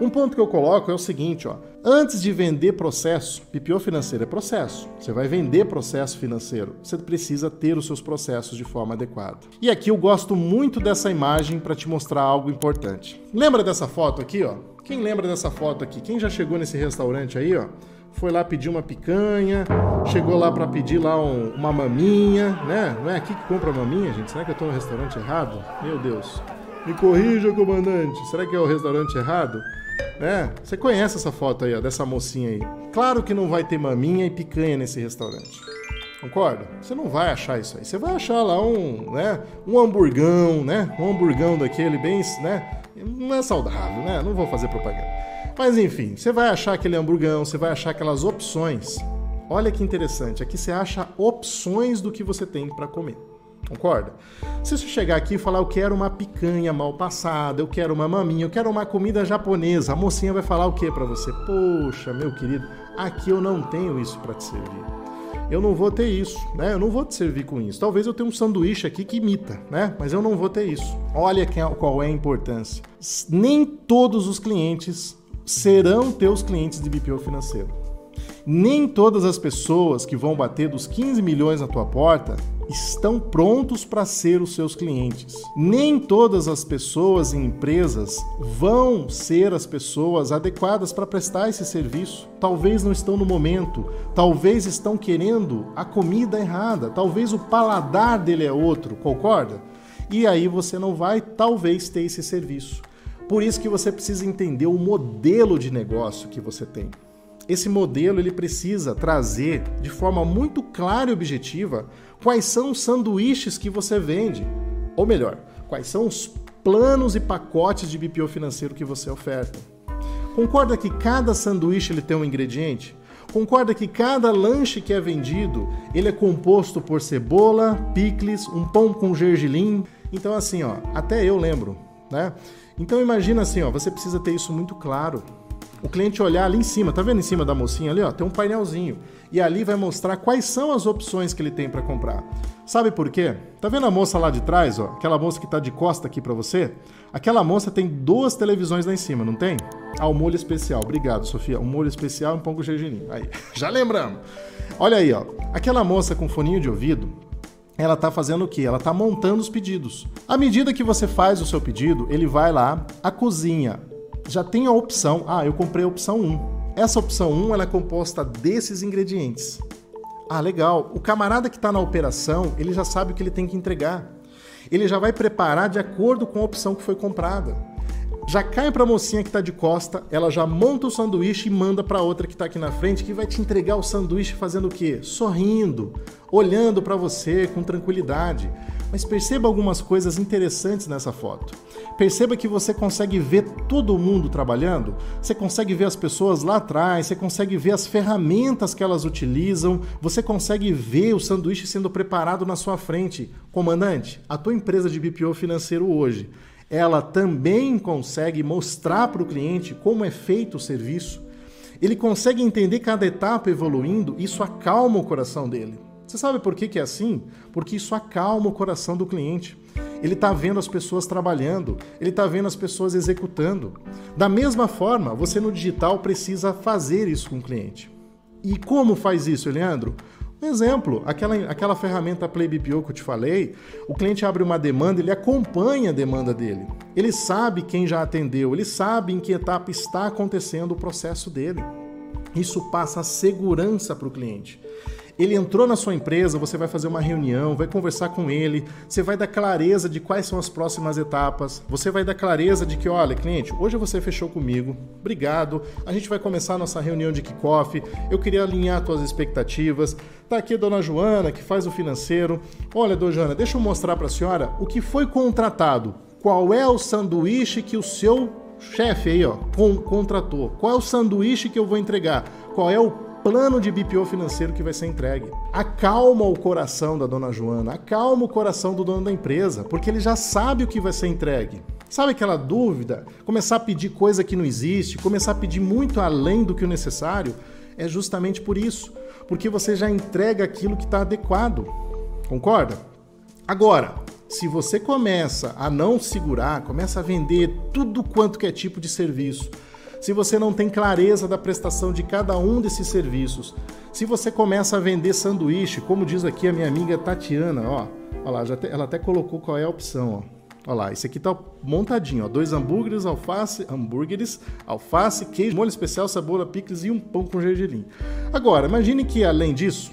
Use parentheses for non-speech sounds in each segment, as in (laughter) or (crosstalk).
Um ponto que eu coloco é o seguinte, ó. Antes de vender processo, PPO financeiro é processo. Você vai vender processo financeiro. Você precisa ter os seus processos de forma adequada. E aqui eu gosto muito dessa imagem para te mostrar algo importante. Lembra dessa foto aqui, ó? Quem lembra dessa foto aqui? Quem já chegou nesse restaurante aí, ó? Foi lá pedir uma picanha, chegou lá para pedir lá um, uma maminha, né? Não é aqui que compra maminha, gente? Será que eu tô no restaurante errado? Meu Deus. Me corrija, comandante. Será que é o restaurante errado? É, você conhece essa foto aí, ó, dessa mocinha aí. Claro que não vai ter maminha e picanha nesse restaurante. Concorda? Você não vai achar isso aí. Você vai achar lá um, né, um hamburgão, né? Um hamburgão daquele bem, né? Não é saudável, né? Não vou fazer propaganda. Mas enfim, você vai achar aquele hamburgão, você vai achar aquelas opções. Olha que interessante, aqui você acha opções do que você tem para comer. Concorda? Se você chegar aqui e falar, eu quero uma picanha mal passada, eu quero uma maminha, eu quero uma comida japonesa, a mocinha vai falar o que para você? Poxa, meu querido, aqui eu não tenho isso para te servir. Eu não vou ter isso, né? Eu não vou te servir com isso. Talvez eu tenha um sanduíche aqui que imita, né? Mas eu não vou ter isso. Olha qual é a importância. Nem todos os clientes serão teus clientes de BPO financeiro. Nem todas as pessoas que vão bater dos 15 milhões na tua porta estão prontos para ser os seus clientes. Nem todas as pessoas e empresas vão ser as pessoas adequadas para prestar esse serviço. Talvez não estão no momento, talvez estão querendo a comida errada, talvez o paladar dele é outro, concorda? E aí você não vai talvez ter esse serviço. Por isso que você precisa entender o modelo de negócio que você tem. Esse modelo ele precisa trazer de forma muito clara e objetiva quais são os sanduíches que você vende, ou melhor, quais são os planos e pacotes de BPO financeiro que você oferta. Concorda que cada sanduíche ele tem um ingrediente? Concorda que cada lanche que é vendido, ele é composto por cebola, picles, um pão com gergelim? Então assim, ó, até eu lembro, né? Então imagina assim, ó, você precisa ter isso muito claro o cliente olhar ali em cima, tá vendo em cima da mocinha ali, ó, tem um painelzinho. E ali vai mostrar quais são as opções que ele tem para comprar. Sabe por quê? Tá vendo a moça lá de trás, ó? Aquela moça que tá de costa aqui para você? Aquela moça tem duas televisões lá em cima, não tem? Ah, o molho especial. Obrigado, Sofia. Um molho especial e um pão com gergelim. Aí, (laughs) já lembramos. Olha aí, ó. Aquela moça com foninho de ouvido, ela está fazendo o que? Ela está montando os pedidos. À medida que você faz o seu pedido, ele vai lá, a cozinha já tem a opção, ah, eu comprei a opção 1. Essa opção 1 ela é composta desses ingredientes. Ah, legal. O camarada que está na operação, ele já sabe o que ele tem que entregar. Ele já vai preparar de acordo com a opção que foi comprada. Já cai para a mocinha que está de costa, ela já monta o sanduíche e manda para outra que está aqui na frente, que vai te entregar o sanduíche fazendo o quê? Sorrindo, olhando para você com tranquilidade. Mas perceba algumas coisas interessantes nessa foto. Perceba que você consegue ver todo mundo trabalhando, você consegue ver as pessoas lá atrás, você consegue ver as ferramentas que elas utilizam, você consegue ver o sanduíche sendo preparado na sua frente. Comandante, a tua empresa de BPO financeiro hoje, ela também consegue mostrar para o cliente como é feito o serviço. Ele consegue entender cada etapa evoluindo, isso acalma o coração dele. Você sabe por que, que é assim? Porque isso acalma o coração do cliente. Ele está vendo as pessoas trabalhando, ele está vendo as pessoas executando. Da mesma forma, você no digital precisa fazer isso com o cliente. E como faz isso, Leandro? Um exemplo, aquela, aquela ferramenta Play BPO que eu te falei, o cliente abre uma demanda, ele acompanha a demanda dele. Ele sabe quem já atendeu, ele sabe em que etapa está acontecendo o processo dele. Isso passa segurança para o cliente. Ele entrou na sua empresa, você vai fazer uma reunião, vai conversar com ele, você vai dar clareza de quais são as próximas etapas, você vai dar clareza de que, olha, cliente, hoje você fechou comigo, obrigado, a gente vai começar a nossa reunião de kickoff, eu queria alinhar suas expectativas. Tá aqui a dona Joana, que faz o financeiro. Olha, dona Joana, deixa eu mostrar para a senhora o que foi contratado. Qual é o sanduíche que o seu chefe aí, ó, contratou? Qual é o sanduíche que eu vou entregar? Qual é o plano de BPO financeiro que vai ser entregue. Acalma o coração da dona Joana, acalma o coração do dono da empresa, porque ele já sabe o que vai ser entregue. Sabe aquela dúvida? Começar a pedir coisa que não existe, começar a pedir muito além do que o necessário? É justamente por isso, porque você já entrega aquilo que está adequado. Concorda? Agora, se você começa a não segurar, começa a vender tudo quanto que é tipo de serviço, se você não tem clareza da prestação de cada um desses serviços, se você começa a vender sanduíche, como diz aqui a minha amiga Tatiana, ó, ó lá, te, ela até colocou qual é a opção, ó. Olha lá, esse aqui tá montadinho, ó. Dois hambúrgueres, alface, hambúrgueres, alface, queijo, molho especial, cebola, picles e um pão com gergelim. Agora, imagine que além disso,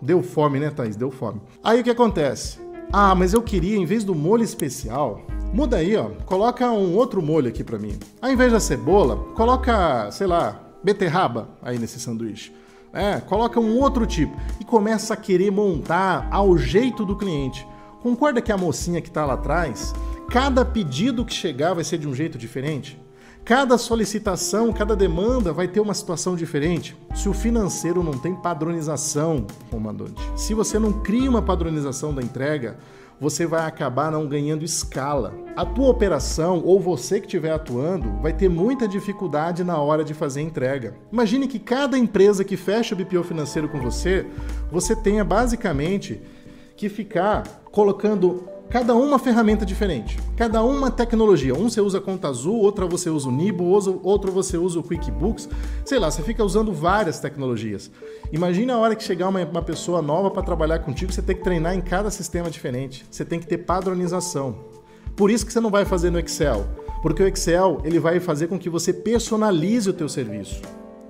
deu fome, né, Thaís? Deu fome. Aí o que acontece? Ah, mas eu queria, em vez do molho especial, muda aí, ó. Coloca um outro molho aqui para mim. Ao invés da cebola, coloca, sei lá, beterraba aí nesse sanduíche. É, coloca um outro tipo e começa a querer montar ao jeito do cliente. Concorda que a mocinha que está lá atrás, cada pedido que chegar vai ser de um jeito diferente? Cada solicitação, cada demanda vai ter uma situação diferente. Se o financeiro não tem padronização, comandante, se você não cria uma padronização da entrega, você vai acabar não ganhando escala. A tua operação ou você que estiver atuando vai ter muita dificuldade na hora de fazer a entrega. Imagine que cada empresa que fecha o BPO financeiro com você, você tenha basicamente que ficar colocando cada uma ferramenta diferente, cada uma tecnologia. Um você usa Conta Azul, outra você usa o Nibo, outro você usa o QuickBooks. Sei lá, você fica usando várias tecnologias. Imagina a hora que chegar uma, uma pessoa nova para trabalhar contigo, você tem que treinar em cada sistema diferente. Você tem que ter padronização. Por isso que você não vai fazer no Excel, porque o Excel ele vai fazer com que você personalize o teu serviço.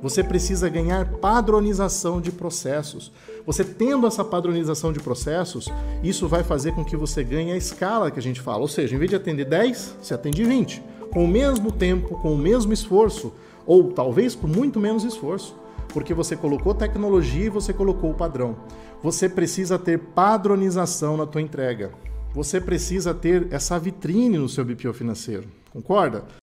Você precisa ganhar padronização de processos. Você tendo essa padronização de processos, isso vai fazer com que você ganhe a escala que a gente fala. Ou seja, em vez de atender 10, você atende 20. Com o mesmo tempo, com o mesmo esforço, ou talvez com muito menos esforço, porque você colocou tecnologia e você colocou o padrão. Você precisa ter padronização na tua entrega. Você precisa ter essa vitrine no seu BPO financeiro. Concorda?